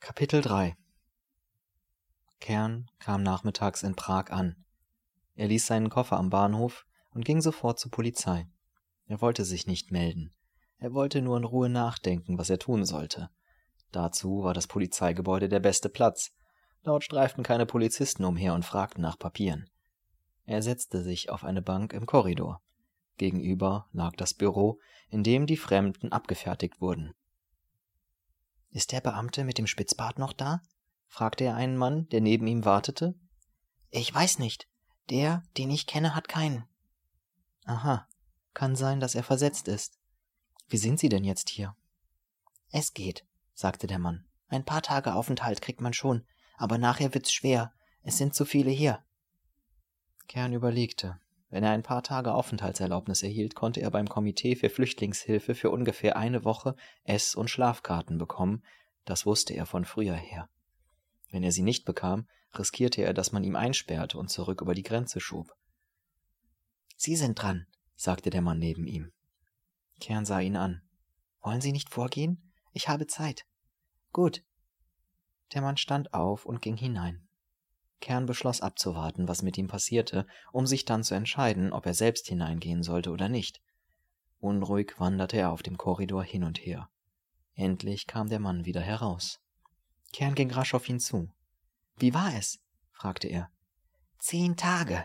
Kapitel 3 Kern kam nachmittags in Prag an. Er ließ seinen Koffer am Bahnhof und ging sofort zur Polizei. Er wollte sich nicht melden. Er wollte nur in Ruhe nachdenken, was er tun sollte. Dazu war das Polizeigebäude der beste Platz. Dort streiften keine Polizisten umher und fragten nach Papieren. Er setzte sich auf eine Bank im Korridor. Gegenüber lag das Büro, in dem die Fremden abgefertigt wurden. Ist der Beamte mit dem Spitzbart noch da? fragte er einen Mann, der neben ihm wartete. Ich weiß nicht. Der, den ich kenne, hat keinen. Aha, kann sein, dass er versetzt ist. Wie sind Sie denn jetzt hier? Es geht, sagte der Mann. Ein paar Tage Aufenthalt kriegt man schon, aber nachher wird's schwer. Es sind zu viele hier. Kern überlegte. Wenn er ein paar Tage Aufenthaltserlaubnis erhielt, konnte er beim Komitee für Flüchtlingshilfe für ungefähr eine Woche Ess- und Schlafkarten bekommen, das wusste er von früher her. Wenn er sie nicht bekam, riskierte er, dass man ihm einsperrte und zurück über die Grenze schob. Sie sind dran, sagte der Mann neben ihm. Kern sah ihn an. Wollen Sie nicht vorgehen? Ich habe Zeit. Gut. Der Mann stand auf und ging hinein. Kern beschloss abzuwarten, was mit ihm passierte, um sich dann zu entscheiden, ob er selbst hineingehen sollte oder nicht. Unruhig wanderte er auf dem Korridor hin und her. Endlich kam der Mann wieder heraus. Kern ging rasch auf ihn zu. Wie war es? fragte er. Zehn Tage.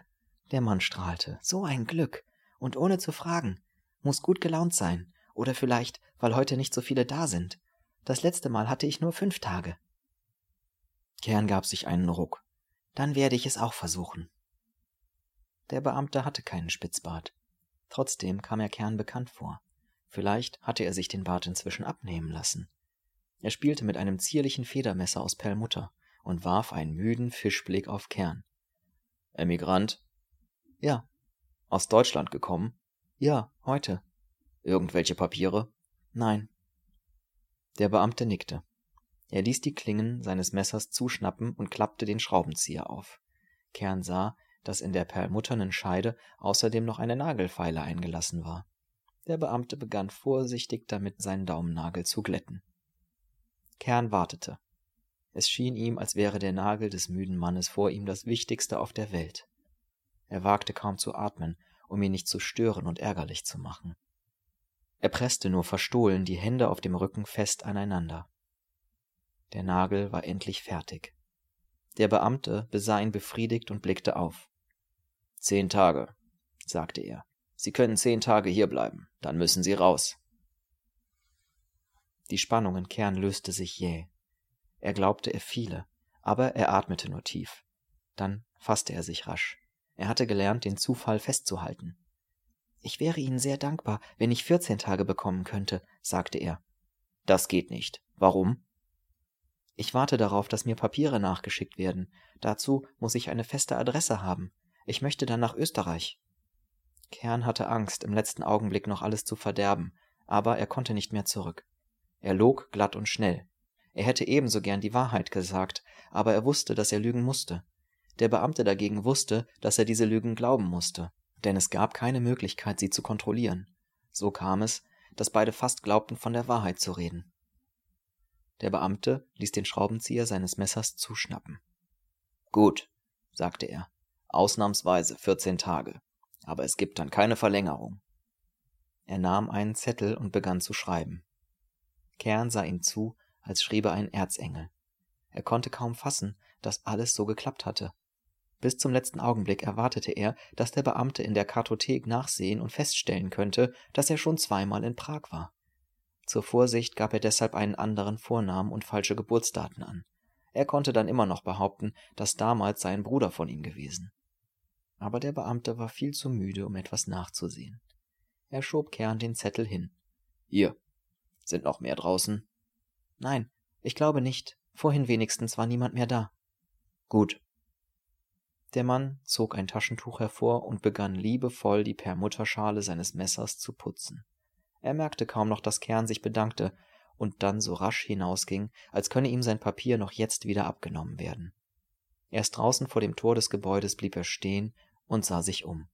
Der Mann strahlte. So ein Glück. Und ohne zu fragen. Muss gut gelaunt sein. Oder vielleicht, weil heute nicht so viele da sind. Das letzte Mal hatte ich nur fünf Tage. Kern gab sich einen Ruck. Dann werde ich es auch versuchen. Der Beamte hatte keinen Spitzbart. Trotzdem kam er Kern bekannt vor. Vielleicht hatte er sich den Bart inzwischen abnehmen lassen. Er spielte mit einem zierlichen Federmesser aus Perlmutter und warf einen müden Fischblick auf Kern. Emigrant? Ja. Aus Deutschland gekommen? Ja, heute. Irgendwelche Papiere? Nein. Der Beamte nickte. Er ließ die Klingen seines Messers zuschnappen und klappte den Schraubenzieher auf. Kern sah, dass in der perlmutternen Scheide außerdem noch eine Nagelfeile eingelassen war. Der Beamte begann vorsichtig damit seinen Daumennagel zu glätten. Kern wartete. Es schien ihm, als wäre der Nagel des müden Mannes vor ihm das Wichtigste auf der Welt. Er wagte kaum zu atmen, um ihn nicht zu stören und ärgerlich zu machen. Er presste nur verstohlen die Hände auf dem Rücken fest aneinander. Der Nagel war endlich fertig. Der Beamte besah ihn befriedigt und blickte auf. Zehn Tage, sagte er. Sie können zehn Tage hierbleiben, dann müssen Sie raus. Die Spannung in Kern löste sich jäh. Er glaubte, er fiele, aber er atmete nur tief. Dann fasste er sich rasch. Er hatte gelernt, den Zufall festzuhalten. Ich wäre Ihnen sehr dankbar, wenn ich vierzehn Tage bekommen könnte, sagte er. Das geht nicht. Warum? Ich warte darauf, dass mir Papiere nachgeschickt werden. Dazu muss ich eine feste Adresse haben. Ich möchte dann nach Österreich. Kern hatte Angst, im letzten Augenblick noch alles zu verderben, aber er konnte nicht mehr zurück. Er log glatt und schnell. Er hätte ebenso gern die Wahrheit gesagt, aber er wusste, dass er lügen musste. Der Beamte dagegen wusste, dass er diese Lügen glauben musste, denn es gab keine Möglichkeit, sie zu kontrollieren. So kam es, dass beide fast glaubten, von der Wahrheit zu reden. Der Beamte ließ den Schraubenzieher seines Messers zuschnappen. Gut, sagte er, ausnahmsweise vierzehn Tage, aber es gibt dann keine Verlängerung. Er nahm einen Zettel und begann zu schreiben. Kern sah ihm zu, als schriebe ein Erzengel. Er konnte kaum fassen, dass alles so geklappt hatte. Bis zum letzten Augenblick erwartete er, dass der Beamte in der Kartothek nachsehen und feststellen könnte, dass er schon zweimal in Prag war. Zur Vorsicht gab er deshalb einen anderen Vornamen und falsche Geburtsdaten an. Er konnte dann immer noch behaupten, dass damals sein Bruder von ihm gewesen. Aber der Beamte war viel zu müde, um etwas nachzusehen. Er schob Kern den Zettel hin. Hier. Sind noch mehr draußen? Nein, ich glaube nicht. Vorhin wenigstens war niemand mehr da. Gut. Der Mann zog ein Taschentuch hervor und begann liebevoll die Permutterschale seines Messers zu putzen. Er merkte kaum noch, dass Kern sich bedankte und dann so rasch hinausging, als könne ihm sein Papier noch jetzt wieder abgenommen werden. Erst draußen vor dem Tor des Gebäudes blieb er stehen und sah sich um.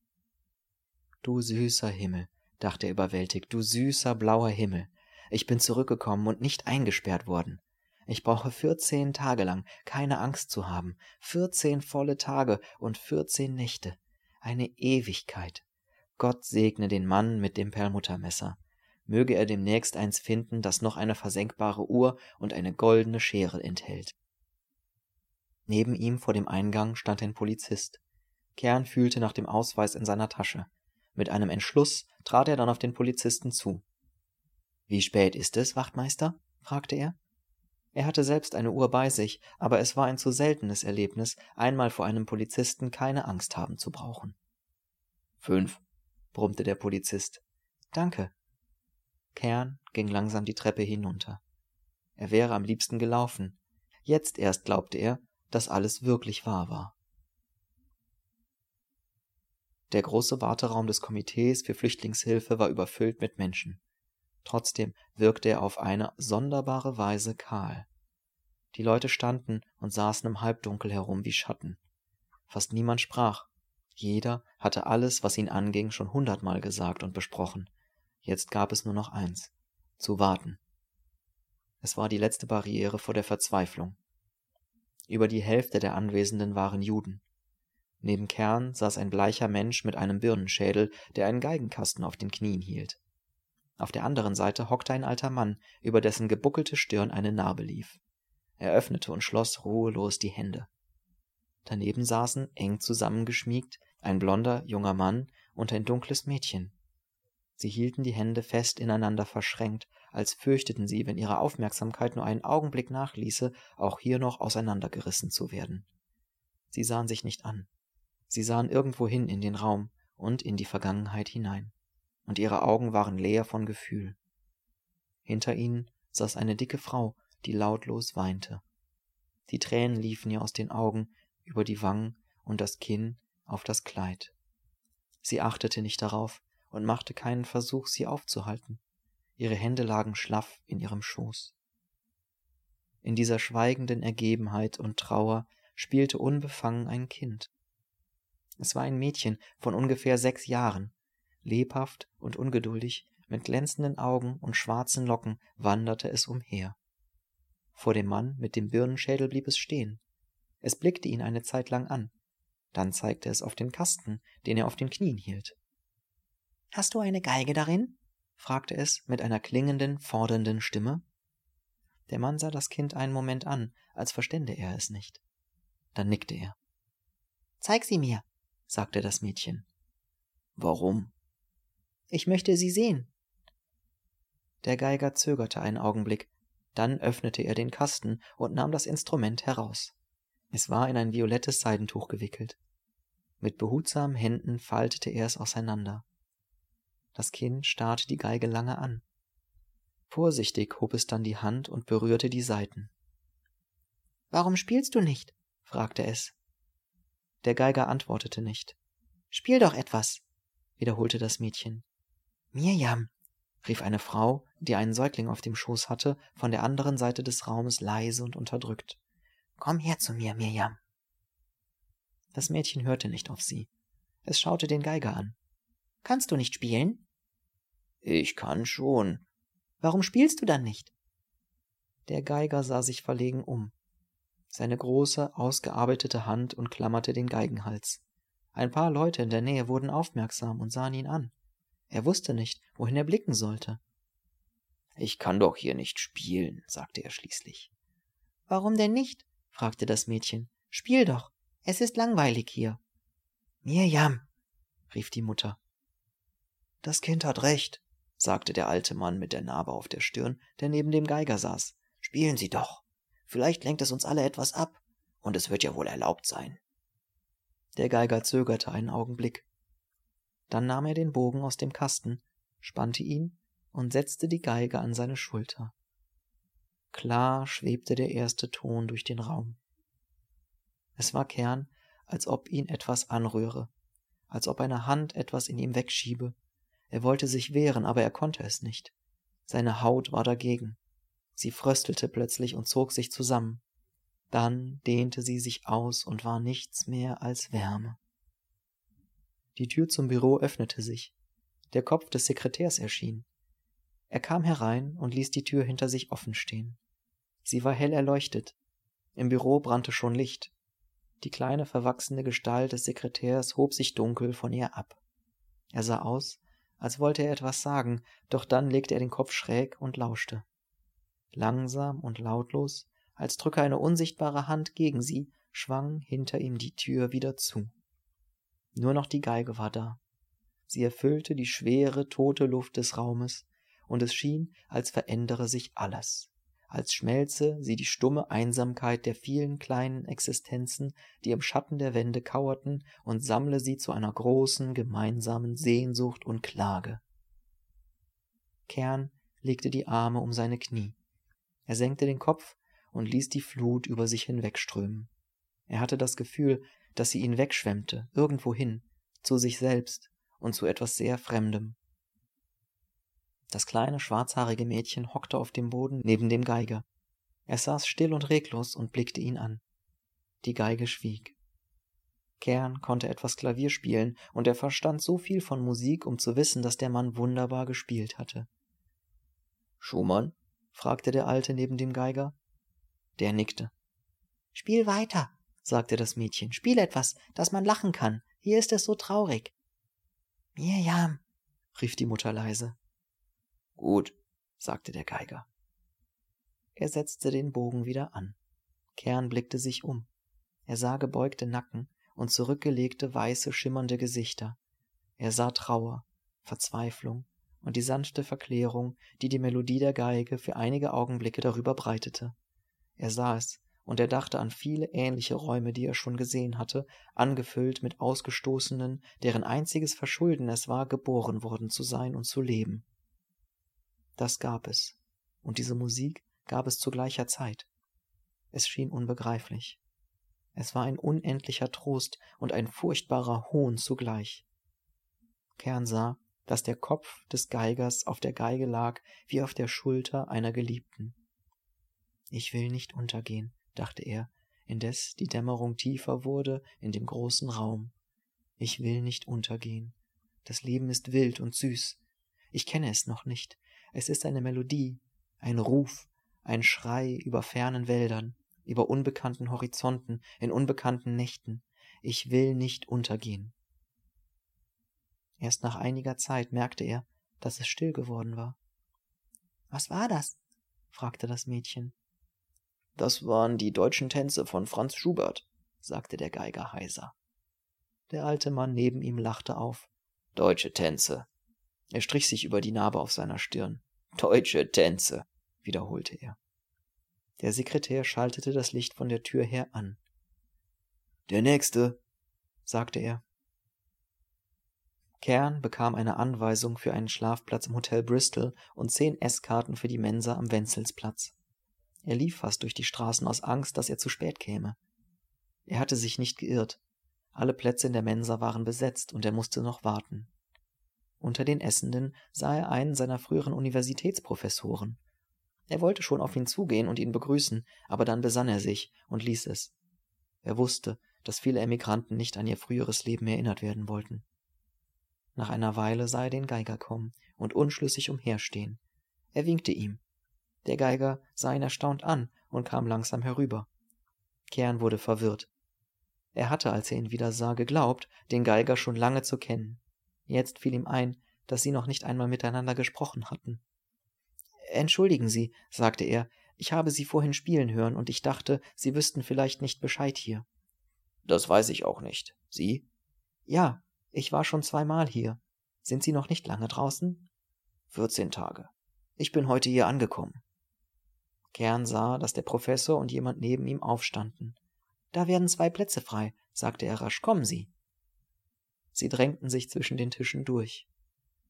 Du süßer Himmel, dachte er überwältigt, du süßer blauer Himmel, ich bin zurückgekommen und nicht eingesperrt worden. Ich brauche vierzehn Tage lang keine Angst zu haben, vierzehn volle Tage und vierzehn Nächte, eine Ewigkeit. Gott segne den Mann mit dem Perlmuttermesser. Möge er demnächst eins finden, das noch eine versenkbare Uhr und eine goldene Schere enthält. Neben ihm vor dem Eingang stand ein Polizist. Kern fühlte nach dem Ausweis in seiner Tasche. Mit einem Entschluss trat er dann auf den Polizisten zu. Wie spät ist es, Wachtmeister? fragte er. Er hatte selbst eine Uhr bei sich, aber es war ein zu seltenes Erlebnis, einmal vor einem Polizisten keine Angst haben zu brauchen. Fünf, brummte der Polizist. Danke. Kern ging langsam die Treppe hinunter. Er wäre am liebsten gelaufen. Jetzt erst glaubte er, dass alles wirklich wahr war. Der große Warteraum des Komitees für Flüchtlingshilfe war überfüllt mit Menschen. Trotzdem wirkte er auf eine sonderbare Weise kahl. Die Leute standen und saßen im Halbdunkel herum wie Schatten. Fast niemand sprach. Jeder hatte alles, was ihn anging, schon hundertmal gesagt und besprochen. Jetzt gab es nur noch eins zu warten. Es war die letzte Barriere vor der Verzweiflung. Über die Hälfte der Anwesenden waren Juden. Neben Kern saß ein bleicher Mensch mit einem Birnenschädel, der einen Geigenkasten auf den Knien hielt. Auf der anderen Seite hockte ein alter Mann, über dessen gebuckelte Stirn eine Narbe lief. Er öffnete und schloss ruhelos die Hände. Daneben saßen, eng zusammengeschmiegt, ein blonder junger Mann und ein dunkles Mädchen. Sie hielten die Hände fest ineinander verschränkt, als fürchteten sie, wenn ihre Aufmerksamkeit nur einen Augenblick nachließe, auch hier noch auseinandergerissen zu werden. Sie sahen sich nicht an. Sie sahen irgendwohin in den Raum und in die Vergangenheit hinein und ihre Augen waren leer von Gefühl. Hinter ihnen saß eine dicke Frau, die lautlos weinte. Die Tränen liefen ihr aus den Augen über die Wangen und das Kinn auf das Kleid. Sie achtete nicht darauf und machte keinen Versuch, sie aufzuhalten. Ihre Hände lagen schlaff in ihrem Schoß. In dieser schweigenden Ergebenheit und Trauer spielte unbefangen ein Kind. Es war ein Mädchen von ungefähr sechs Jahren, lebhaft und ungeduldig, mit glänzenden Augen und schwarzen Locken wanderte es umher. Vor dem Mann mit dem Birnenschädel blieb es stehen. Es blickte ihn eine Zeit lang an. Dann zeigte es auf den Kasten, den er auf den Knien hielt. Hast du eine Geige darin? fragte es mit einer klingenden, fordernden Stimme. Der Mann sah das Kind einen Moment an, als verstände er es nicht. Dann nickte er. Zeig sie mir, sagte das Mädchen. Warum? Ich möchte sie sehen. Der Geiger zögerte einen Augenblick, dann öffnete er den Kasten und nahm das Instrument heraus. Es war in ein violettes Seidentuch gewickelt. Mit behutsamen Händen faltete er es auseinander. Das Kind starrte die Geige lange an. Vorsichtig hob es dann die Hand und berührte die Saiten. Warum spielst du nicht? fragte es. Der Geiger antwortete nicht. Spiel doch etwas, wiederholte das Mädchen. Mirjam, rief eine Frau, die einen Säugling auf dem Schoß hatte, von der anderen Seite des Raumes leise und unterdrückt. Komm her zu mir, Mirjam. Das Mädchen hörte nicht auf sie. Es schaute den Geiger an. Kannst du nicht spielen? Ich kann schon. Warum spielst du dann nicht? Der Geiger sah sich verlegen um. Seine große, ausgearbeitete Hand umklammerte den Geigenhals. Ein paar Leute in der Nähe wurden aufmerksam und sahen ihn an. Er wusste nicht, wohin er blicken sollte. Ich kann doch hier nicht spielen, sagte er schließlich. Warum denn nicht? fragte das Mädchen. Spiel doch. Es ist langweilig hier. Mirjam, rief die Mutter. Das Kind hat recht, sagte der alte Mann mit der Narbe auf der Stirn, der neben dem Geiger saß. Spielen Sie doch. Vielleicht lenkt es uns alle etwas ab, und es wird ja wohl erlaubt sein. Der Geiger zögerte einen Augenblick. Dann nahm er den Bogen aus dem Kasten, spannte ihn und setzte die Geige an seine Schulter. Klar schwebte der erste Ton durch den Raum. Es war Kern, als ob ihn etwas anrühre, als ob eine Hand etwas in ihm wegschiebe. Er wollte sich wehren, aber er konnte es nicht. Seine Haut war dagegen. Sie fröstelte plötzlich und zog sich zusammen. Dann dehnte sie sich aus und war nichts mehr als Wärme. Die Tür zum Büro öffnete sich. Der Kopf des Sekretärs erschien. Er kam herein und ließ die Tür hinter sich offen stehen. Sie war hell erleuchtet. Im Büro brannte schon Licht. Die kleine verwachsene Gestalt des Sekretärs hob sich dunkel von ihr ab. Er sah aus, als wollte er etwas sagen, doch dann legte er den Kopf schräg und lauschte. Langsam und lautlos, als drücke eine unsichtbare Hand gegen sie, schwang hinter ihm die Tür wieder zu. Nur noch die Geige war da. Sie erfüllte die schwere, tote Luft des Raumes, und es schien, als verändere sich alles, als schmelze sie die stumme Einsamkeit der vielen kleinen Existenzen, die im Schatten der Wände kauerten, und sammle sie zu einer großen, gemeinsamen Sehnsucht und Klage. Kern legte die Arme um seine Knie. Er senkte den Kopf und ließ die Flut über sich hinwegströmen. Er hatte das Gefühl, dass sie ihn wegschwemmte, irgendwohin, zu sich selbst und zu etwas sehr Fremdem. Das kleine schwarzhaarige Mädchen hockte auf dem Boden neben dem Geiger. Er saß still und reglos und blickte ihn an. Die Geige schwieg. Kern konnte etwas Klavier spielen, und er verstand so viel von Musik, um zu wissen, dass der Mann wunderbar gespielt hatte. Schumann? fragte der Alte neben dem Geiger. Der nickte. Spiel weiter, sagte das Mädchen. Spiel etwas, dass man lachen kann. Hier ist es so traurig. Mirjam, rief die Mutter leise. Gut, sagte der Geiger. Er setzte den Bogen wieder an. Kern blickte sich um. Er sah gebeugte Nacken und zurückgelegte weiße, schimmernde Gesichter. Er sah Trauer, Verzweiflung und die sanfte Verklärung, die die Melodie der Geige für einige Augenblicke darüber breitete. Er sah es, und er dachte an viele ähnliche Räume, die er schon gesehen hatte, angefüllt mit Ausgestoßenen, deren einziges Verschulden es war, geboren worden zu sein und zu leben. Das gab es, und diese Musik gab es zu gleicher Zeit. Es schien unbegreiflich. Es war ein unendlicher Trost und ein furchtbarer Hohn zugleich. Kern sah, dass der Kopf des Geigers auf der Geige lag wie auf der Schulter einer Geliebten. Ich will nicht untergehen, dachte er, indes die Dämmerung tiefer wurde in dem großen Raum. Ich will nicht untergehen. Das Leben ist wild und süß. Ich kenne es noch nicht. Es ist eine Melodie, ein Ruf, ein Schrei über fernen Wäldern, über unbekannten Horizonten, in unbekannten Nächten. Ich will nicht untergehen. Erst nach einiger Zeit merkte er, dass es still geworden war. Was war das? fragte das Mädchen. Das waren die deutschen Tänze von Franz Schubert, sagte der Geiger heiser. Der alte Mann neben ihm lachte auf. Deutsche Tänze. Er strich sich über die Narbe auf seiner Stirn. Deutsche Tänze, wiederholte er. Der Sekretär schaltete das Licht von der Tür her an. Der nächste, sagte er. Kern bekam eine Anweisung für einen Schlafplatz im Hotel Bristol und zehn Esskarten für die Mensa am Wenzelsplatz. Er lief fast durch die Straßen aus Angst, dass er zu spät käme. Er hatte sich nicht geirrt. Alle Plätze in der Mensa waren besetzt und er musste noch warten. Unter den Essenden sah er einen seiner früheren Universitätsprofessoren. Er wollte schon auf ihn zugehen und ihn begrüßen, aber dann besann er sich und ließ es. Er wusste, dass viele Emigranten nicht an ihr früheres Leben erinnert werden wollten. Nach einer Weile sah er den Geiger kommen und unschlüssig umherstehen. Er winkte ihm. Der Geiger sah ihn erstaunt an und kam langsam herüber. Kern wurde verwirrt. Er hatte, als er ihn wieder sah, geglaubt, den Geiger schon lange zu kennen. Jetzt fiel ihm ein, dass sie noch nicht einmal miteinander gesprochen hatten. Entschuldigen Sie, sagte er, ich habe Sie vorhin spielen hören und ich dachte, Sie wüssten vielleicht nicht Bescheid hier. Das weiß ich auch nicht. Sie? Ja, ich war schon zweimal hier. Sind Sie noch nicht lange draußen? Vierzehn Tage. Ich bin heute hier angekommen. Kern sah, dass der Professor und jemand neben ihm aufstanden. Da werden zwei Plätze frei, sagte er rasch. Kommen Sie. Sie drängten sich zwischen den Tischen durch.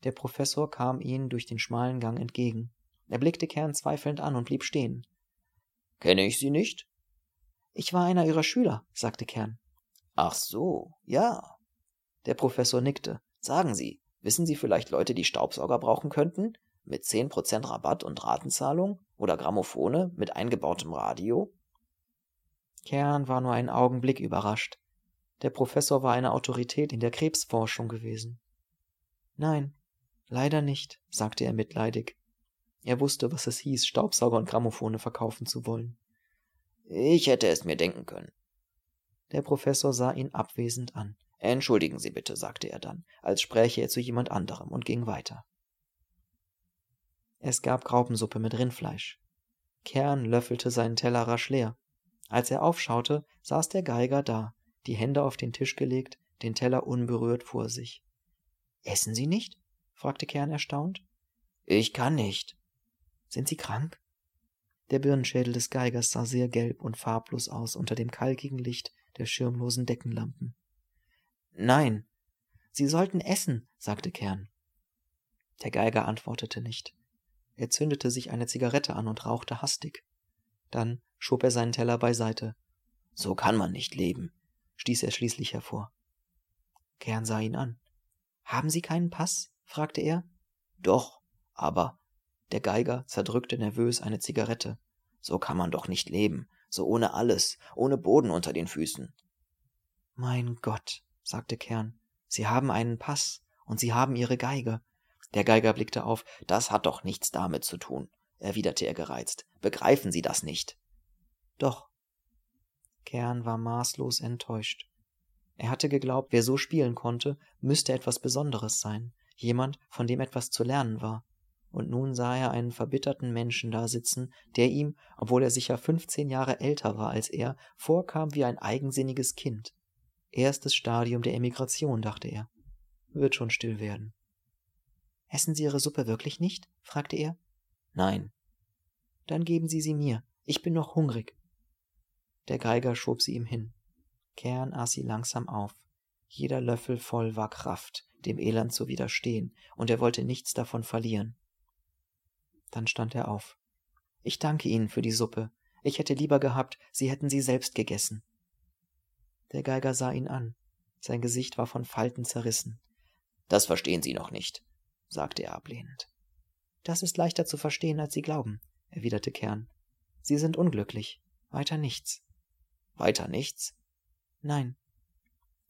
Der Professor kam ihnen durch den schmalen Gang entgegen. Er blickte Kern zweifelnd an und blieb stehen. Kenne ich Sie nicht? Ich war einer Ihrer Schüler, sagte Kern. Ach so, ja. Der Professor nickte. Sagen Sie, wissen Sie vielleicht Leute, die Staubsauger brauchen könnten? Mit zehn Prozent Rabatt und Ratenzahlung? Oder Grammophone mit eingebautem Radio? Kern war nur einen Augenblick überrascht. Der Professor war eine Autorität in der Krebsforschung gewesen. Nein, leider nicht, sagte er mitleidig. Er wusste, was es hieß, Staubsauger und Grammophone verkaufen zu wollen. Ich hätte es mir denken können. Der Professor sah ihn abwesend an. Entschuldigen Sie bitte, sagte er dann, als spräche er zu jemand anderem und ging weiter. Es gab Graupensuppe mit Rindfleisch. Kern löffelte seinen Teller rasch leer. Als er aufschaute, saß der Geiger da, die Hände auf den Tisch gelegt, den Teller unberührt vor sich. Essen Sie nicht? fragte Kern erstaunt. Ich kann nicht. Sind Sie krank? Der Birnenschädel des Geigers sah sehr gelb und farblos aus unter dem kalkigen Licht der schirmlosen Deckenlampen. Nein. Sie sollten essen, sagte Kern. Der Geiger antwortete nicht. Er zündete sich eine Zigarette an und rauchte hastig. Dann schob er seinen Teller beiseite. So kann man nicht leben, stieß er schließlich hervor. Kern sah ihn an. Haben Sie keinen Pass? fragte er. Doch, aber. Der Geiger zerdrückte nervös eine Zigarette. So kann man doch nicht leben, so ohne alles, ohne Boden unter den Füßen. Mein Gott, sagte Kern, Sie haben einen Pass und Sie haben Ihre Geige. Der Geiger blickte auf. Das hat doch nichts damit zu tun, erwiderte er gereizt. Begreifen Sie das nicht? Doch. Kern war maßlos enttäuscht. Er hatte geglaubt, wer so spielen konnte, müsste etwas Besonderes sein, jemand, von dem etwas zu lernen war. Und nun sah er einen verbitterten Menschen da sitzen, der ihm, obwohl er sicher fünfzehn Jahre älter war als er, vorkam wie ein eigensinniges Kind. Erstes Stadium der Emigration, dachte er. Wird schon still werden. Essen Sie Ihre Suppe wirklich nicht? fragte er. Nein. Dann geben Sie sie mir. Ich bin noch hungrig. Der Geiger schob sie ihm hin. Kern aß sie langsam auf. Jeder Löffel voll war Kraft, dem Elend zu widerstehen, und er wollte nichts davon verlieren. Dann stand er auf. Ich danke Ihnen für die Suppe. Ich hätte lieber gehabt, Sie hätten sie selbst gegessen. Der Geiger sah ihn an. Sein Gesicht war von Falten zerrissen. Das verstehen Sie noch nicht sagte er ablehnend. Das ist leichter zu verstehen, als Sie glauben, erwiderte Kern. Sie sind unglücklich. Weiter nichts. Weiter nichts? Nein.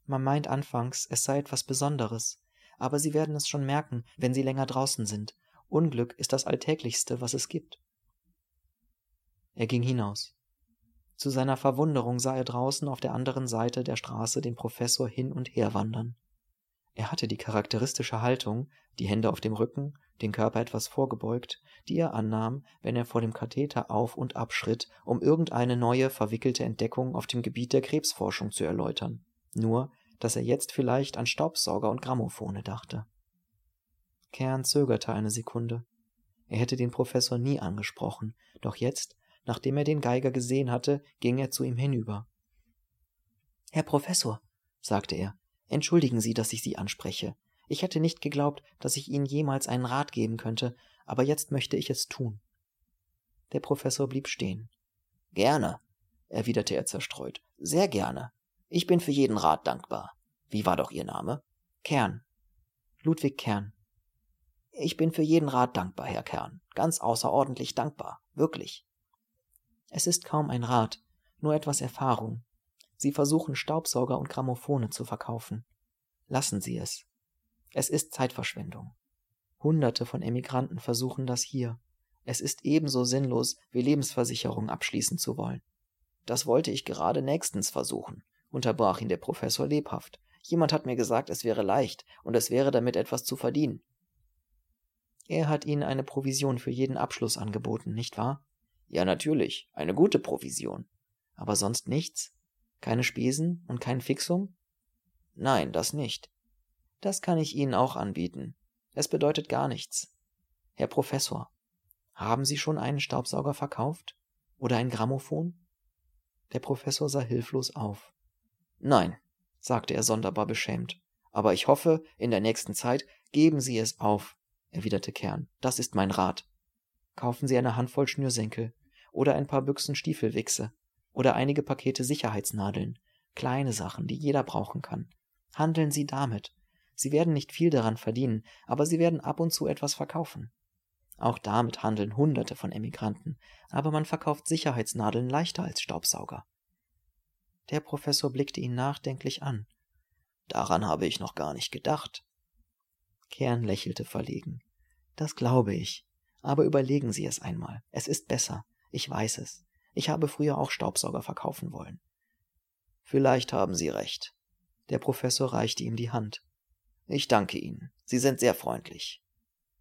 Man meint anfangs, es sei etwas Besonderes, aber Sie werden es schon merken, wenn Sie länger draußen sind. Unglück ist das Alltäglichste, was es gibt. Er ging hinaus. Zu seiner Verwunderung sah er draußen auf der anderen Seite der Straße den Professor hin und her wandern. Er hatte die charakteristische Haltung, die Hände auf dem Rücken, den Körper etwas vorgebeugt, die er annahm, wenn er vor dem Katheter auf und ab schritt, um irgendeine neue, verwickelte Entdeckung auf dem Gebiet der Krebsforschung zu erläutern. Nur, dass er jetzt vielleicht an Staubsauger und Grammophone dachte. Kern zögerte eine Sekunde. Er hätte den Professor nie angesprochen, doch jetzt, nachdem er den Geiger gesehen hatte, ging er zu ihm hinüber. Herr Professor, sagte er, Entschuldigen Sie, dass ich Sie anspreche. Ich hätte nicht geglaubt, dass ich Ihnen jemals einen Rat geben könnte, aber jetzt möchte ich es tun. Der Professor blieb stehen. Gerne, erwiderte er zerstreut. Sehr gerne. Ich bin für jeden Rat dankbar. Wie war doch Ihr Name? Kern. Ludwig Kern. Ich bin für jeden Rat dankbar, Herr Kern. Ganz außerordentlich dankbar. Wirklich. Es ist kaum ein Rat, nur etwas Erfahrung. Sie versuchen Staubsauger und Grammophone zu verkaufen. Lassen Sie es. Es ist Zeitverschwendung. Hunderte von Emigranten versuchen das hier. Es ist ebenso sinnlos, wie Lebensversicherung abschließen zu wollen. Das wollte ich gerade nächstens versuchen, unterbrach ihn der Professor lebhaft. Jemand hat mir gesagt, es wäre leicht und es wäre damit etwas zu verdienen. Er hat Ihnen eine Provision für jeden Abschluss angeboten, nicht wahr? Ja, natürlich, eine gute Provision. Aber sonst nichts? Keine Spesen und kein Fixum? Nein, das nicht. Das kann ich Ihnen auch anbieten. Es bedeutet gar nichts. Herr Professor, haben Sie schon einen Staubsauger verkauft? Oder ein Grammophon? Der Professor sah hilflos auf. Nein, sagte er sonderbar beschämt. Aber ich hoffe, in der nächsten Zeit geben Sie es auf, erwiderte Kern. Das ist mein Rat. Kaufen Sie eine Handvoll Schnürsenkel oder ein paar Büchsen Stiefelwichse oder einige Pakete Sicherheitsnadeln, kleine Sachen, die jeder brauchen kann. Handeln Sie damit. Sie werden nicht viel daran verdienen, aber Sie werden ab und zu etwas verkaufen. Auch damit handeln Hunderte von Emigranten, aber man verkauft Sicherheitsnadeln leichter als Staubsauger. Der Professor blickte ihn nachdenklich an. Daran habe ich noch gar nicht gedacht. Kern lächelte verlegen. Das glaube ich. Aber überlegen Sie es einmal. Es ist besser. Ich weiß es. Ich habe früher auch Staubsauger verkaufen wollen. Vielleicht haben Sie recht. Der Professor reichte ihm die Hand. Ich danke Ihnen. Sie sind sehr freundlich.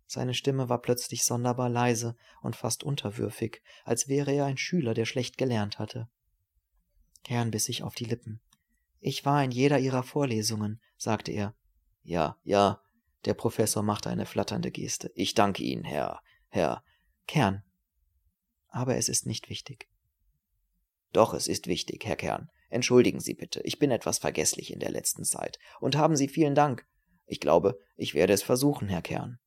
Seine Stimme war plötzlich sonderbar leise und fast unterwürfig, als wäre er ein Schüler, der schlecht gelernt hatte. Kern biss sich auf die Lippen. Ich war in jeder ihrer Vorlesungen, sagte er. Ja, ja, der Professor machte eine flatternde Geste. Ich danke Ihnen, Herr, Herr. Kern. Aber es ist nicht wichtig. Doch, es ist wichtig, Herr Kern. Entschuldigen Sie bitte, ich bin etwas vergesslich in der letzten Zeit. Und haben Sie vielen Dank. Ich glaube, ich werde es versuchen, Herr Kern.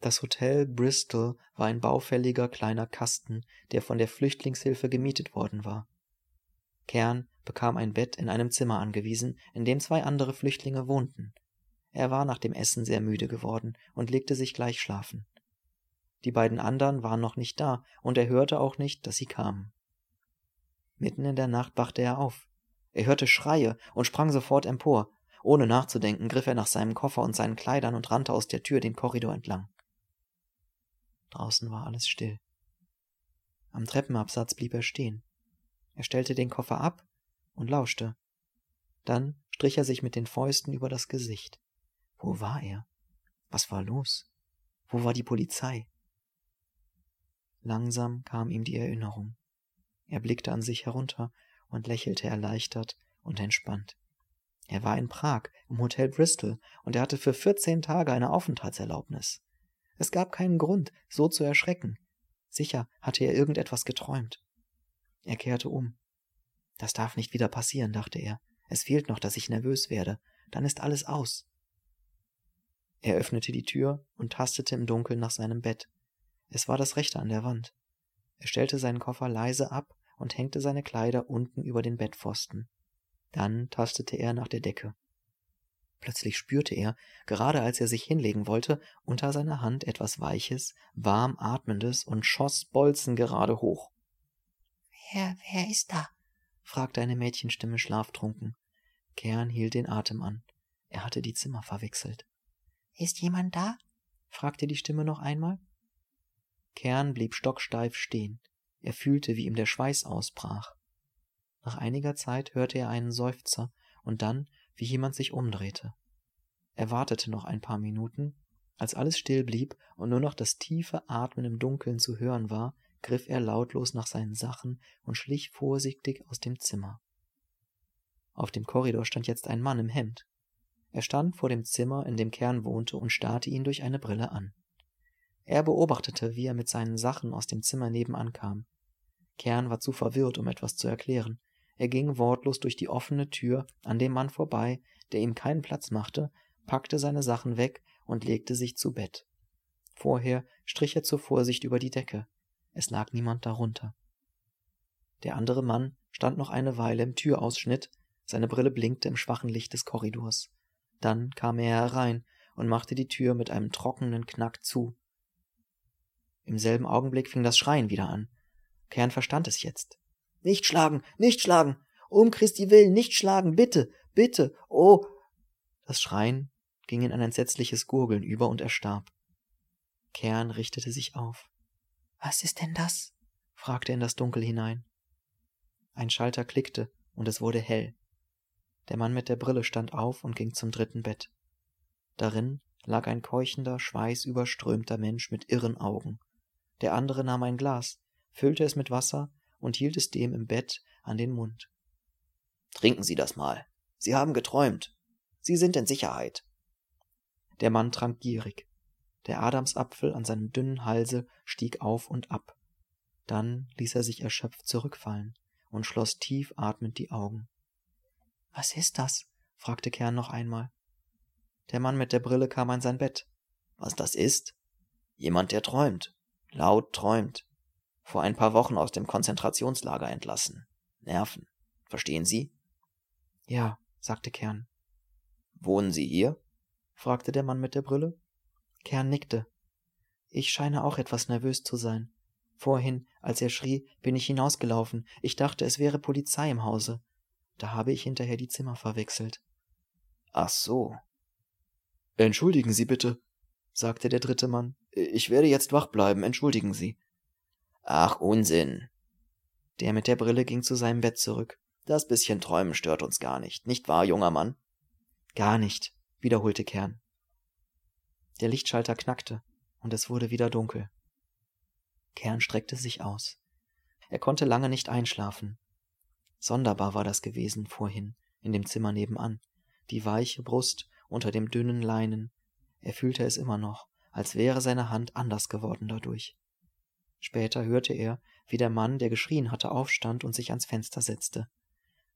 Das Hotel Bristol war ein baufälliger kleiner Kasten, der von der Flüchtlingshilfe gemietet worden war. Kern bekam ein Bett in einem Zimmer angewiesen, in dem zwei andere Flüchtlinge wohnten. Er war nach dem Essen sehr müde geworden und legte sich gleich schlafen. Die beiden anderen waren noch nicht da, und er hörte auch nicht, dass sie kamen. Mitten in der Nacht wachte er auf. Er hörte Schreie und sprang sofort empor. Ohne nachzudenken griff er nach seinem Koffer und seinen Kleidern und rannte aus der Tür den Korridor entlang. Draußen war alles still. Am Treppenabsatz blieb er stehen. Er stellte den Koffer ab und lauschte. Dann strich er sich mit den Fäusten über das Gesicht. Wo war er? Was war los? Wo war die Polizei? Langsam kam ihm die Erinnerung. Er blickte an sich herunter und lächelte erleichtert und entspannt. Er war in Prag, im Hotel Bristol, und er hatte für vierzehn Tage eine Aufenthaltserlaubnis. Es gab keinen Grund, so zu erschrecken. Sicher hatte er irgendetwas geträumt. Er kehrte um. Das darf nicht wieder passieren, dachte er. Es fehlt noch, dass ich nervös werde. Dann ist alles aus. Er öffnete die Tür und tastete im Dunkeln nach seinem Bett. Es war das rechte an der Wand. Er stellte seinen Koffer leise ab und hängte seine Kleider unten über den Bettpfosten. Dann tastete er nach der Decke. Plötzlich spürte er, gerade als er sich hinlegen wollte, unter seiner Hand etwas Weiches, warm atmendes und schoss bolzengerade hoch. Wer, wer ist da? fragte eine Mädchenstimme schlaftrunken. Kern hielt den Atem an. Er hatte die Zimmer verwechselt. Ist jemand da? fragte die Stimme noch einmal. Kern blieb stocksteif stehen. Er fühlte, wie ihm der Schweiß ausbrach. Nach einiger Zeit hörte er einen Seufzer und dann wie jemand sich umdrehte. Er wartete noch ein paar Minuten, als alles still blieb und nur noch das tiefe Atmen im Dunkeln zu hören war, griff er lautlos nach seinen Sachen und schlich vorsichtig aus dem Zimmer. Auf dem Korridor stand jetzt ein Mann im Hemd. Er stand vor dem Zimmer, in dem Kern wohnte, und starrte ihn durch eine Brille an. Er beobachtete, wie er mit seinen Sachen aus dem Zimmer nebenan kam. Kern war zu verwirrt, um etwas zu erklären. Er ging wortlos durch die offene Tür an dem Mann vorbei, der ihm keinen Platz machte, packte seine Sachen weg und legte sich zu Bett. Vorher strich er zur Vorsicht über die Decke. Es lag niemand darunter. Der andere Mann stand noch eine Weile im Türausschnitt, seine Brille blinkte im schwachen Licht des Korridors. Dann kam er herein und machte die Tür mit einem trockenen Knack zu. Im selben Augenblick fing das Schreien wieder an. Kern verstand es jetzt. Nicht schlagen, nicht schlagen. Um Christi willen, nicht schlagen, bitte, bitte, oh. Das Schreien ging in ein entsetzliches Gurgeln über und er starb. Kern richtete sich auf. Was ist denn das? fragte er in das Dunkel hinein. Ein Schalter klickte und es wurde hell. Der Mann mit der Brille stand auf und ging zum dritten Bett. Darin lag ein keuchender, schweißüberströmter Mensch mit irren Augen. Der andere nahm ein Glas, füllte es mit Wasser und hielt es dem im Bett an den Mund. Trinken Sie das mal. Sie haben geträumt. Sie sind in Sicherheit. Der Mann trank gierig. Der Adamsapfel an seinem dünnen Halse stieg auf und ab. Dann ließ er sich erschöpft zurückfallen und schloss tief atmend die Augen. Was ist das? fragte Kern noch einmal. Der Mann mit der Brille kam an sein Bett. Was das ist? Jemand, der träumt. Laut träumt vor ein paar Wochen aus dem Konzentrationslager entlassen. Nerven. Verstehen Sie? Ja, sagte Kern. Wohnen Sie hier? fragte der Mann mit der Brille. Kern nickte. Ich scheine auch etwas nervös zu sein. Vorhin, als er schrie, bin ich hinausgelaufen. Ich dachte, es wäre Polizei im Hause. Da habe ich hinterher die Zimmer verwechselt. Ach so. Entschuldigen Sie bitte, sagte der dritte Mann. Ich werde jetzt wach bleiben, entschuldigen Sie. Ach, Unsinn. Der mit der Brille ging zu seinem Bett zurück. Das bisschen Träumen stört uns gar nicht, nicht wahr, junger Mann? Gar nicht, wiederholte Kern. Der Lichtschalter knackte, und es wurde wieder dunkel. Kern streckte sich aus. Er konnte lange nicht einschlafen. Sonderbar war das gewesen vorhin, in dem Zimmer nebenan. Die weiche Brust unter dem dünnen Leinen. Er fühlte es immer noch, als wäre seine Hand anders geworden dadurch. Später hörte er, wie der Mann, der geschrien hatte, aufstand und sich ans Fenster setzte.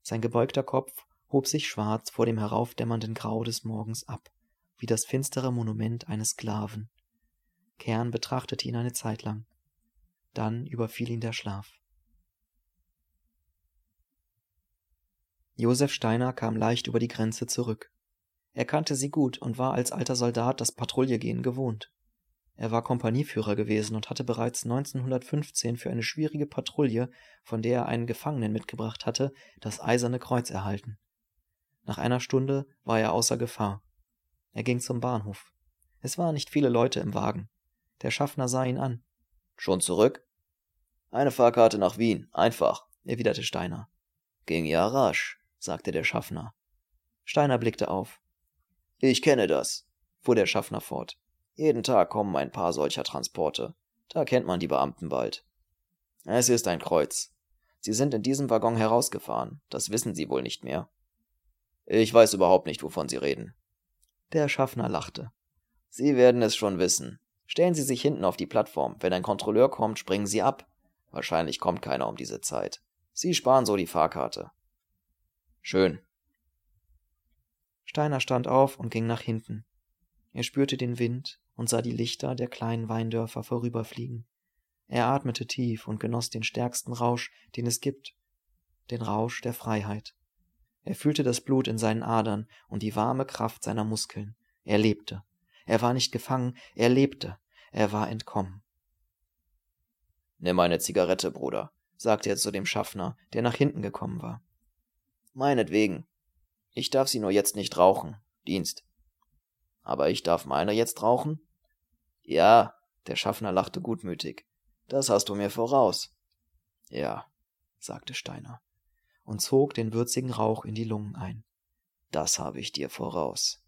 Sein gebeugter Kopf hob sich schwarz vor dem heraufdämmernden Grau des Morgens ab, wie das finstere Monument eines Sklaven. Kern betrachtete ihn eine Zeit lang. Dann überfiel ihn der Schlaf. Josef Steiner kam leicht über die Grenze zurück. Er kannte sie gut und war als alter Soldat das Patrouillegehen gewohnt. Er war Kompanieführer gewesen und hatte bereits 1915 für eine schwierige Patrouille, von der er einen Gefangenen mitgebracht hatte, das Eiserne Kreuz erhalten. Nach einer Stunde war er außer Gefahr. Er ging zum Bahnhof. Es waren nicht viele Leute im Wagen. Der Schaffner sah ihn an. Schon zurück? Eine Fahrkarte nach Wien, einfach, erwiderte Steiner. Ging ja rasch, sagte der Schaffner. Steiner blickte auf. Ich kenne das, fuhr der Schaffner fort. Jeden Tag kommen ein paar solcher Transporte. Da kennt man die Beamten bald. Es ist ein Kreuz. Sie sind in diesem Waggon herausgefahren. Das wissen Sie wohl nicht mehr. Ich weiß überhaupt nicht, wovon Sie reden. Der Schaffner lachte. Sie werden es schon wissen. Stellen Sie sich hinten auf die Plattform. Wenn ein Kontrolleur kommt, springen Sie ab. Wahrscheinlich kommt keiner um diese Zeit. Sie sparen so die Fahrkarte. Schön. Steiner stand auf und ging nach hinten. Er spürte den Wind und sah die Lichter der kleinen Weindörfer vorüberfliegen. Er atmete tief und genoss den stärksten Rausch, den es gibt, den Rausch der Freiheit. Er fühlte das Blut in seinen Adern und die warme Kraft seiner Muskeln. Er lebte. Er war nicht gefangen, er lebte. Er war entkommen. Nimm eine Zigarette, Bruder, sagte er zu dem Schaffner, der nach hinten gekommen war. Meinetwegen. Ich darf sie nur jetzt nicht rauchen. Dienst. Aber ich darf meine jetzt rauchen? Ja, der Schaffner lachte gutmütig. Das hast du mir voraus. Ja, sagte Steiner und zog den würzigen Rauch in die Lungen ein. Das habe ich dir voraus.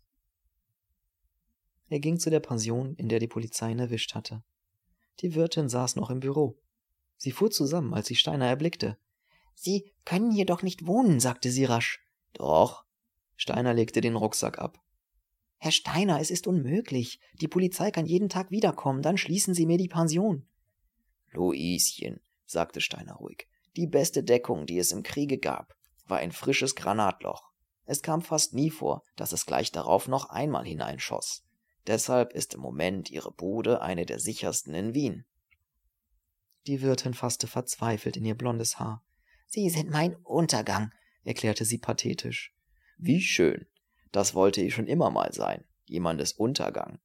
Er ging zu der Pension, in der die Polizei ihn erwischt hatte. Die Wirtin saß noch im Büro. Sie fuhr zusammen, als sie Steiner erblickte. Sie können hier doch nicht wohnen, sagte sie rasch. Doch. Steiner legte den Rucksack ab. Herr Steiner, es ist unmöglich. Die Polizei kann jeden Tag wiederkommen, dann schließen Sie mir die Pension. Luischen, sagte Steiner ruhig, die beste Deckung, die es im Kriege gab, war ein frisches Granatloch. Es kam fast nie vor, dass es gleich darauf noch einmal hineinschoss. Deshalb ist im Moment Ihre Bude eine der sichersten in Wien. Die Wirtin fasste verzweifelt in ihr blondes Haar. Sie sind mein Untergang, erklärte sie pathetisch. Wie schön. Das wollte ich schon immer mal sein. Jemandes Untergang.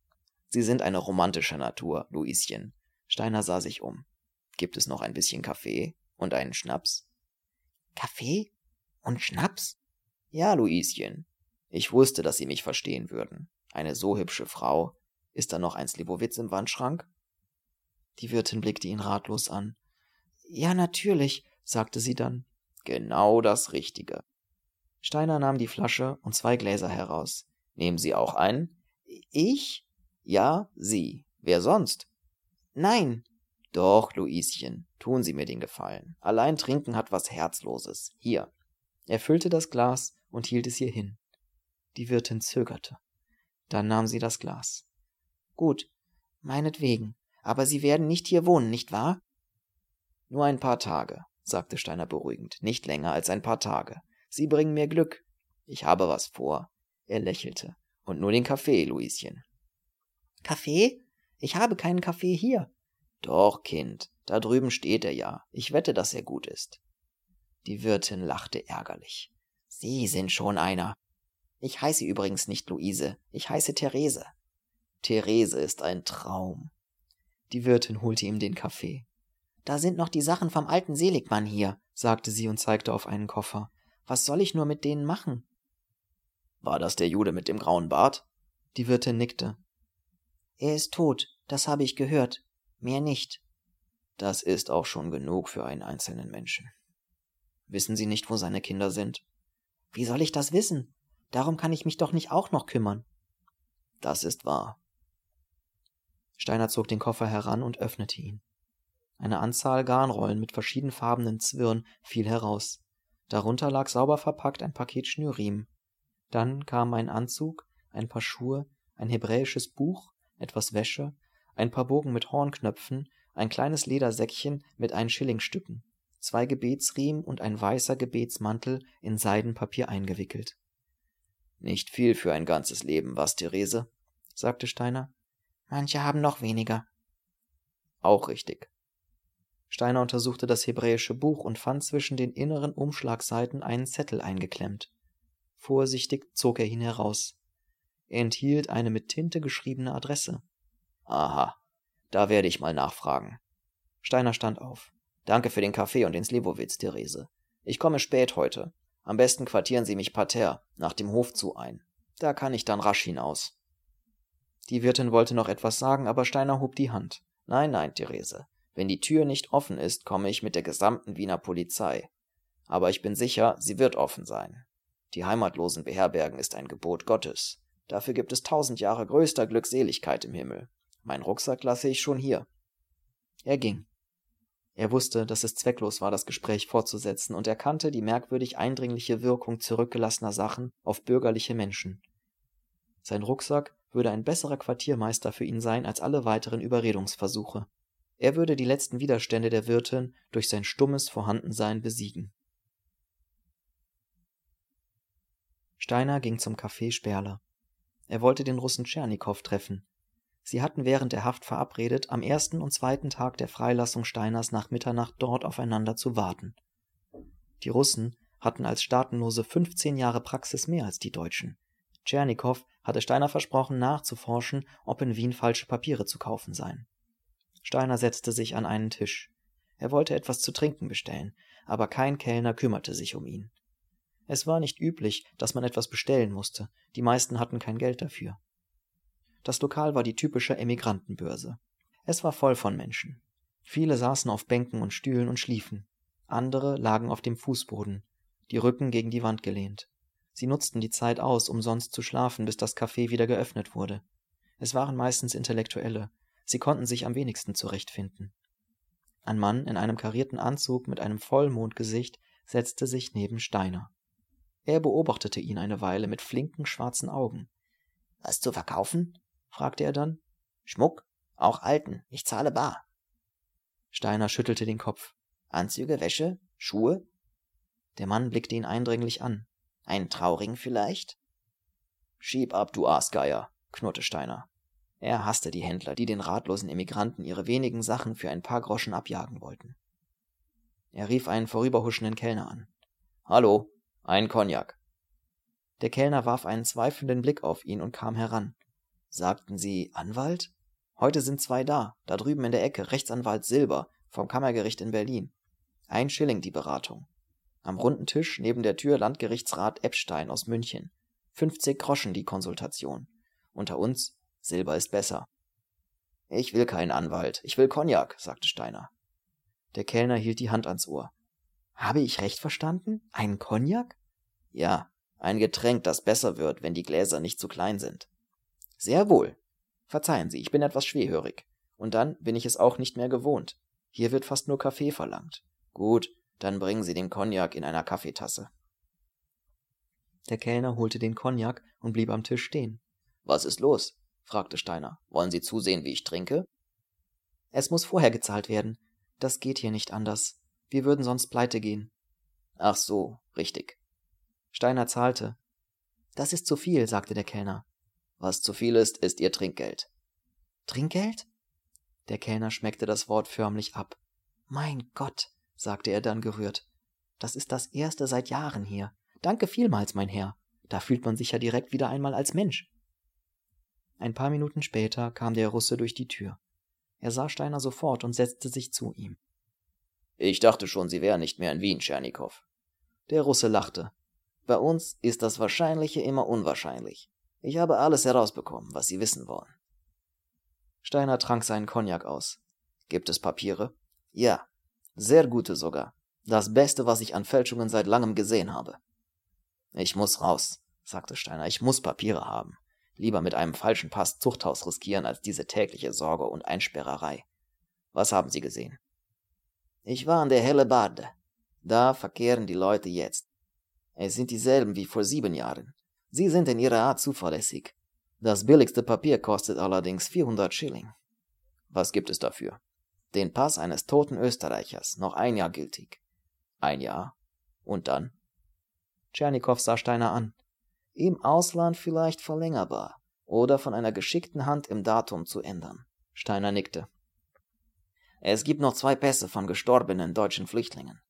Sie sind eine romantische Natur, Luischen. Steiner sah sich um. Gibt es noch ein bisschen Kaffee und einen Schnaps? Kaffee und Schnaps? Ja, Luischen. Ich wusste, dass Sie mich verstehen würden. Eine so hübsche Frau. Ist da noch ein Slivovitz im Wandschrank? Die Wirtin blickte ihn ratlos an. Ja, natürlich, sagte sie dann. Genau das Richtige. Steiner nahm die Flasche und zwei Gläser heraus. Nehmen Sie auch einen? Ich? Ja, Sie. Wer sonst? Nein. Doch, Luischen, tun Sie mir den Gefallen. Allein trinken hat was Herzloses. Hier. Er füllte das Glas und hielt es ihr hin. Die Wirtin zögerte. Dann nahm sie das Glas. Gut, meinetwegen. Aber Sie werden nicht hier wohnen, nicht wahr? Nur ein paar Tage, sagte Steiner beruhigend. Nicht länger als ein paar Tage. Sie bringen mir Glück. Ich habe was vor. Er lächelte. Und nur den Kaffee, Luischen. Kaffee? Ich habe keinen Kaffee hier. Doch, Kind, da drüben steht er ja. Ich wette, dass er gut ist. Die Wirtin lachte ärgerlich. Sie sind schon einer. Ich heiße übrigens nicht Luise, ich heiße Therese. Therese ist ein Traum. Die Wirtin holte ihm den Kaffee. Da sind noch die Sachen vom alten Seligmann hier, sagte sie und zeigte auf einen Koffer. Was soll ich nur mit denen machen? War das der Jude mit dem grauen Bart? Die Wirtin nickte. Er ist tot, das habe ich gehört. Mehr nicht. Das ist auch schon genug für einen einzelnen Menschen. Wissen Sie nicht, wo seine Kinder sind? Wie soll ich das wissen? Darum kann ich mich doch nicht auch noch kümmern. Das ist wahr. Steiner zog den Koffer heran und öffnete ihn. Eine Anzahl Garnrollen mit verschiedenfarbenen Zwirn fiel heraus. Darunter lag sauber verpackt ein Paket Schnürriemen. Dann kamen ein Anzug, ein paar Schuhe, ein hebräisches Buch, etwas Wäsche, ein paar Bogen mit Hornknöpfen, ein kleines Ledersäckchen mit ein Schillingstücken, zwei Gebetsriemen und ein weißer Gebetsmantel in Seidenpapier eingewickelt. Nicht viel für ein ganzes Leben, was, Therese? sagte Steiner. Manche haben noch weniger. Auch richtig. Steiner untersuchte das hebräische Buch und fand zwischen den inneren Umschlagseiten einen Zettel eingeklemmt. Vorsichtig zog er ihn heraus. Er enthielt eine mit Tinte geschriebene Adresse. Aha, da werde ich mal nachfragen. Steiner stand auf. Danke für den Kaffee und den Slivovitz, Therese. Ich komme spät heute. Am besten quartieren Sie mich parterre, nach dem Hof zu ein. Da kann ich dann rasch hinaus. Die Wirtin wollte noch etwas sagen, aber Steiner hob die Hand. Nein, nein, Therese. Wenn die Tür nicht offen ist, komme ich mit der gesamten Wiener Polizei. Aber ich bin sicher, sie wird offen sein. Die Heimatlosen beherbergen ist ein Gebot Gottes. Dafür gibt es tausend Jahre größter Glückseligkeit im Himmel. Mein Rucksack lasse ich schon hier. Er ging. Er wusste, dass es zwecklos war, das Gespräch fortzusetzen, und erkannte die merkwürdig eindringliche Wirkung zurückgelassener Sachen auf bürgerliche Menschen. Sein Rucksack würde ein besserer Quartiermeister für ihn sein als alle weiteren Überredungsversuche. Er würde die letzten Widerstände der Wirtin durch sein stummes Vorhandensein besiegen. Steiner ging zum Café Sperler. Er wollte den Russen Tschernikow treffen. Sie hatten während der Haft verabredet, am ersten und zweiten Tag der Freilassung Steiners nach Mitternacht dort aufeinander zu warten. Die Russen hatten als Staatenlose 15 Jahre Praxis mehr als die Deutschen. Tschernikow hatte Steiner versprochen, nachzuforschen, ob in Wien falsche Papiere zu kaufen seien. Steiner setzte sich an einen Tisch. Er wollte etwas zu trinken bestellen, aber kein Kellner kümmerte sich um ihn. Es war nicht üblich, dass man etwas bestellen musste, die meisten hatten kein Geld dafür. Das Lokal war die typische Emigrantenbörse. Es war voll von Menschen. Viele saßen auf Bänken und Stühlen und schliefen. Andere lagen auf dem Fußboden, die Rücken gegen die Wand gelehnt. Sie nutzten die Zeit aus, um sonst zu schlafen, bis das Café wieder geöffnet wurde. Es waren meistens Intellektuelle, Sie konnten sich am wenigsten zurechtfinden. Ein Mann in einem karierten Anzug mit einem Vollmondgesicht setzte sich neben Steiner. Er beobachtete ihn eine Weile mit flinken schwarzen Augen. Was zu verkaufen? fragte er dann. Schmuck? Auch alten. Ich zahle bar. Steiner schüttelte den Kopf. Anzüge, Wäsche, Schuhe? Der Mann blickte ihn eindringlich an. Ein Trauring vielleicht? Schieb ab, du Aasgeier, knurrte Steiner. Er hasste die Händler, die den ratlosen Emigranten ihre wenigen Sachen für ein paar Groschen abjagen wollten. Er rief einen vorüberhuschenden Kellner an. Hallo, ein Cognac. Der Kellner warf einen zweifelnden Blick auf ihn und kam heran. Sagten Sie Anwalt? Heute sind zwei da, da drüben in der Ecke, Rechtsanwalt Silber, vom Kammergericht in Berlin. Ein Schilling die Beratung. Am runden Tisch neben der Tür Landgerichtsrat Epstein aus München. 50 Groschen die Konsultation. Unter uns Silber ist besser. Ich will keinen Anwalt, ich will Cognac, sagte Steiner. Der Kellner hielt die Hand ans Ohr. Habe ich recht verstanden? Einen Cognac? Ja, ein Getränk, das besser wird, wenn die Gläser nicht zu klein sind. Sehr wohl. Verzeihen Sie, ich bin etwas schwerhörig. Und dann bin ich es auch nicht mehr gewohnt. Hier wird fast nur Kaffee verlangt. Gut, dann bringen Sie den Cognac in einer Kaffeetasse. Der Kellner holte den Cognac und blieb am Tisch stehen. Was ist los? Fragte Steiner. Wollen Sie zusehen, wie ich trinke? Es muss vorher gezahlt werden. Das geht hier nicht anders. Wir würden sonst pleite gehen. Ach so, richtig. Steiner zahlte. Das ist zu viel, sagte der Kellner. Was zu viel ist, ist Ihr Trinkgeld. Trinkgeld? Der Kellner schmeckte das Wort förmlich ab. Mein Gott, sagte er dann gerührt. Das ist das erste seit Jahren hier. Danke vielmals, mein Herr. Da fühlt man sich ja direkt wieder einmal als Mensch. Ein paar Minuten später kam der Russe durch die Tür. Er sah Steiner sofort und setzte sich zu ihm. Ich dachte schon, Sie wären nicht mehr in Wien, Tschernikow. Der Russe lachte. Bei uns ist das Wahrscheinliche immer unwahrscheinlich. Ich habe alles herausbekommen, was Sie wissen wollen. Steiner trank seinen Cognac aus. Gibt es Papiere? Ja, sehr gute sogar. Das Beste, was ich an Fälschungen seit langem gesehen habe. Ich muss raus, sagte Steiner. Ich muss Papiere haben. Lieber mit einem falschen Pass Zuchthaus riskieren, als diese tägliche Sorge und Einsperrerei. Was haben Sie gesehen? Ich war an der Helle Bade. Da verkehren die Leute jetzt. Es sind dieselben wie vor sieben Jahren. Sie sind in ihrer Art zuverlässig. Das billigste Papier kostet allerdings 400 Schilling. Was gibt es dafür? Den Pass eines toten Österreichers, noch ein Jahr gültig. Ein Jahr? Und dann? Tschernikow sah Steiner an. Im Ausland vielleicht verlängerbar oder von einer geschickten Hand im Datum zu ändern. Steiner nickte. Es gibt noch zwei Pässe von gestorbenen deutschen Flüchtlingen.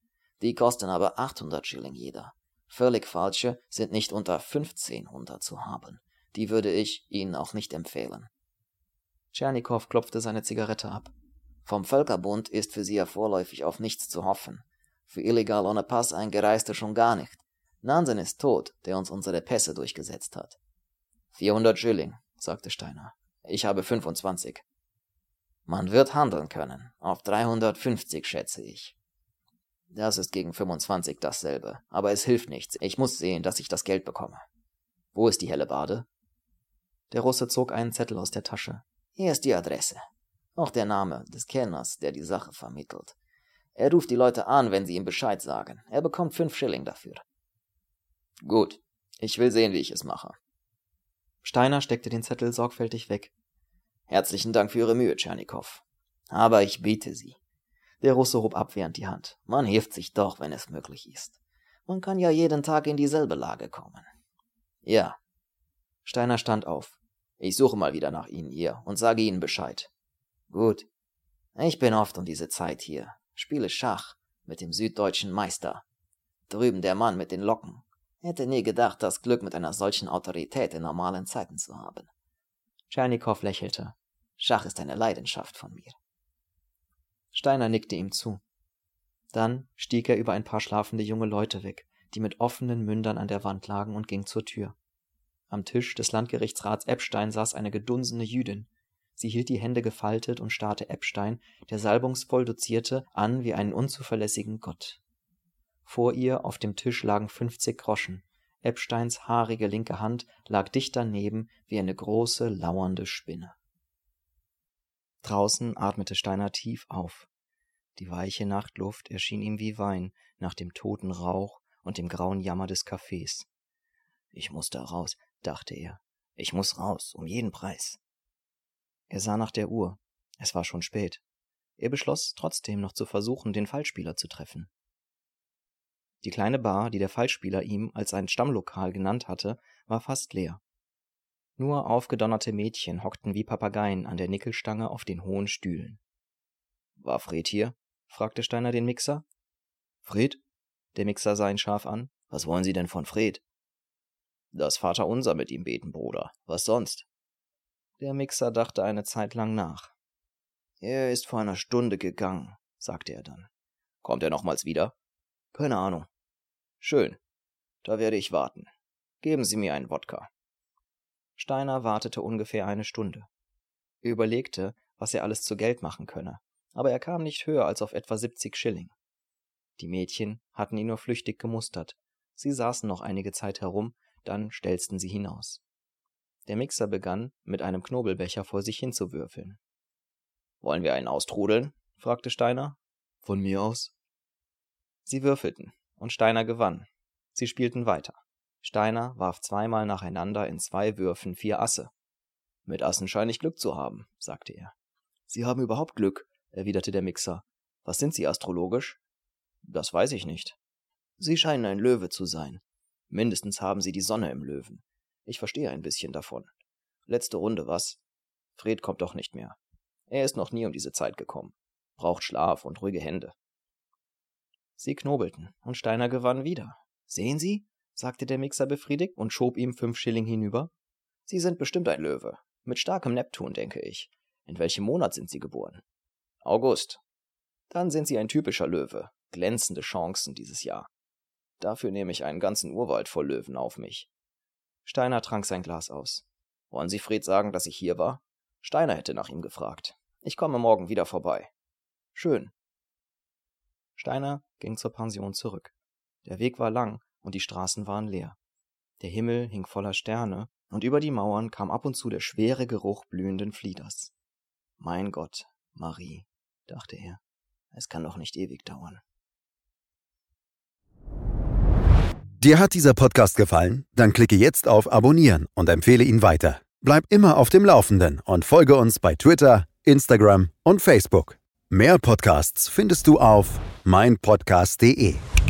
Die kosten aber 800 Schilling jeder. Völlig falsche sind nicht unter 1500 zu haben. Die würde ich Ihnen auch nicht empfehlen. Tschernikow klopfte seine Zigarette ab. Vom Völkerbund ist für Sie ja vorläufig auf nichts zu hoffen. Für illegal ohne Pass eingereiste schon gar nicht. Nansen ist tot, der uns unsere Pässe durchgesetzt hat. 400 Schilling, sagte Steiner. Ich habe 25. Man wird handeln können. Auf 350 schätze ich. Das ist gegen 25 dasselbe. Aber es hilft nichts. Ich muss sehen, dass ich das Geld bekomme. Wo ist die helle Bade? Der Russe zog einen Zettel aus der Tasche. Hier ist die Adresse. Auch der Name des Kenners, der die Sache vermittelt. Er ruft die Leute an, wenn sie ihm Bescheid sagen. Er bekommt fünf Schilling dafür. Gut. Ich will sehen, wie ich es mache. Steiner steckte den Zettel sorgfältig weg. Herzlichen Dank für Ihre Mühe, Tschernikow. Aber ich bitte Sie. Der Russe hob abwehrend die Hand. Man hilft sich doch, wenn es möglich ist. Man kann ja jeden Tag in dieselbe Lage kommen. Ja. Steiner stand auf. Ich suche mal wieder nach Ihnen hier und sage Ihnen Bescheid. Gut. Ich bin oft um diese Zeit hier, spiele Schach mit dem süddeutschen Meister. Drüben der Mann mit den Locken. Hätte nie gedacht, das Glück mit einer solchen Autorität in normalen Zeiten zu haben. Tschernikow lächelte. Schach ist eine Leidenschaft von mir. Steiner nickte ihm zu. Dann stieg er über ein paar schlafende junge Leute weg, die mit offenen Mündern an der Wand lagen, und ging zur Tür. Am Tisch des Landgerichtsrats Eppstein saß eine gedunsene Jüdin. Sie hielt die Hände gefaltet und starrte Eppstein, der salbungsvoll dozierte, an wie einen unzuverlässigen Gott. Vor ihr auf dem Tisch lagen fünfzig Groschen, Eppsteins haarige linke Hand lag dicht daneben wie eine große, lauernde Spinne. Draußen atmete Steiner tief auf. Die weiche Nachtluft erschien ihm wie Wein nach dem toten Rauch und dem grauen Jammer des Cafés. Ich muss da raus, dachte er. Ich muss raus, um jeden Preis. Er sah nach der Uhr. Es war schon spät. Er beschloss trotzdem noch zu versuchen, den Fallspieler zu treffen. Die kleine Bar, die der Fallspieler ihm als sein Stammlokal genannt hatte, war fast leer. Nur aufgedonnerte Mädchen hockten wie Papageien an der Nickelstange auf den hohen Stühlen. War Fred hier? fragte Steiner den Mixer. Fred? Der Mixer sah ihn scharf an. Was wollen Sie denn von Fred? Das Vaterunser mit ihm beten, Bruder. Was sonst? Der Mixer dachte eine Zeit lang nach. Er ist vor einer Stunde gegangen, sagte er dann. Kommt er nochmals wieder? Keine Ahnung. Schön. Da werde ich warten. Geben Sie mir einen Wodka. Steiner wartete ungefähr eine Stunde. Er überlegte, was er alles zu Geld machen könne, aber er kam nicht höher als auf etwa 70 Schilling. Die Mädchen hatten ihn nur flüchtig gemustert. Sie saßen noch einige Zeit herum, dann stelzten sie hinaus. Der Mixer begann, mit einem Knobelbecher vor sich hinzuwürfeln. Wollen wir einen austrudeln? fragte Steiner. Von mir aus. Sie würfelten und Steiner gewann. Sie spielten weiter. Steiner warf zweimal nacheinander in zwei Würfen vier Asse. Mit Assen scheine ich Glück zu haben, sagte er. Sie haben überhaupt Glück, erwiderte der Mixer. Was sind Sie astrologisch? Das weiß ich nicht. Sie scheinen ein Löwe zu sein. Mindestens haben Sie die Sonne im Löwen. Ich verstehe ein bisschen davon. Letzte Runde, was? Fred kommt doch nicht mehr. Er ist noch nie um diese Zeit gekommen. Braucht Schlaf und ruhige Hände. Sie knobelten, und Steiner gewann wieder. Sehen Sie? sagte der Mixer befriedigt und schob ihm fünf Schilling hinüber. Sie sind bestimmt ein Löwe. Mit starkem Neptun, denke ich. In welchem Monat sind Sie geboren? August. Dann sind Sie ein typischer Löwe. Glänzende Chancen dieses Jahr. Dafür nehme ich einen ganzen Urwald voll Löwen auf mich. Steiner trank sein Glas aus. Wollen Sie Fred sagen, dass ich hier war? Steiner hätte nach ihm gefragt. Ich komme morgen wieder vorbei. Schön. Steiner ging zur Pension zurück. Der Weg war lang und die Straßen waren leer. Der Himmel hing voller Sterne, und über die Mauern kam ab und zu der schwere Geruch blühenden Flieders. Mein Gott, Marie, dachte er, es kann doch nicht ewig dauern. Dir hat dieser Podcast gefallen? Dann klicke jetzt auf Abonnieren und empfehle ihn weiter. Bleib immer auf dem Laufenden und folge uns bei Twitter, Instagram und Facebook. Mehr Podcasts findest du auf meinpodcast.de.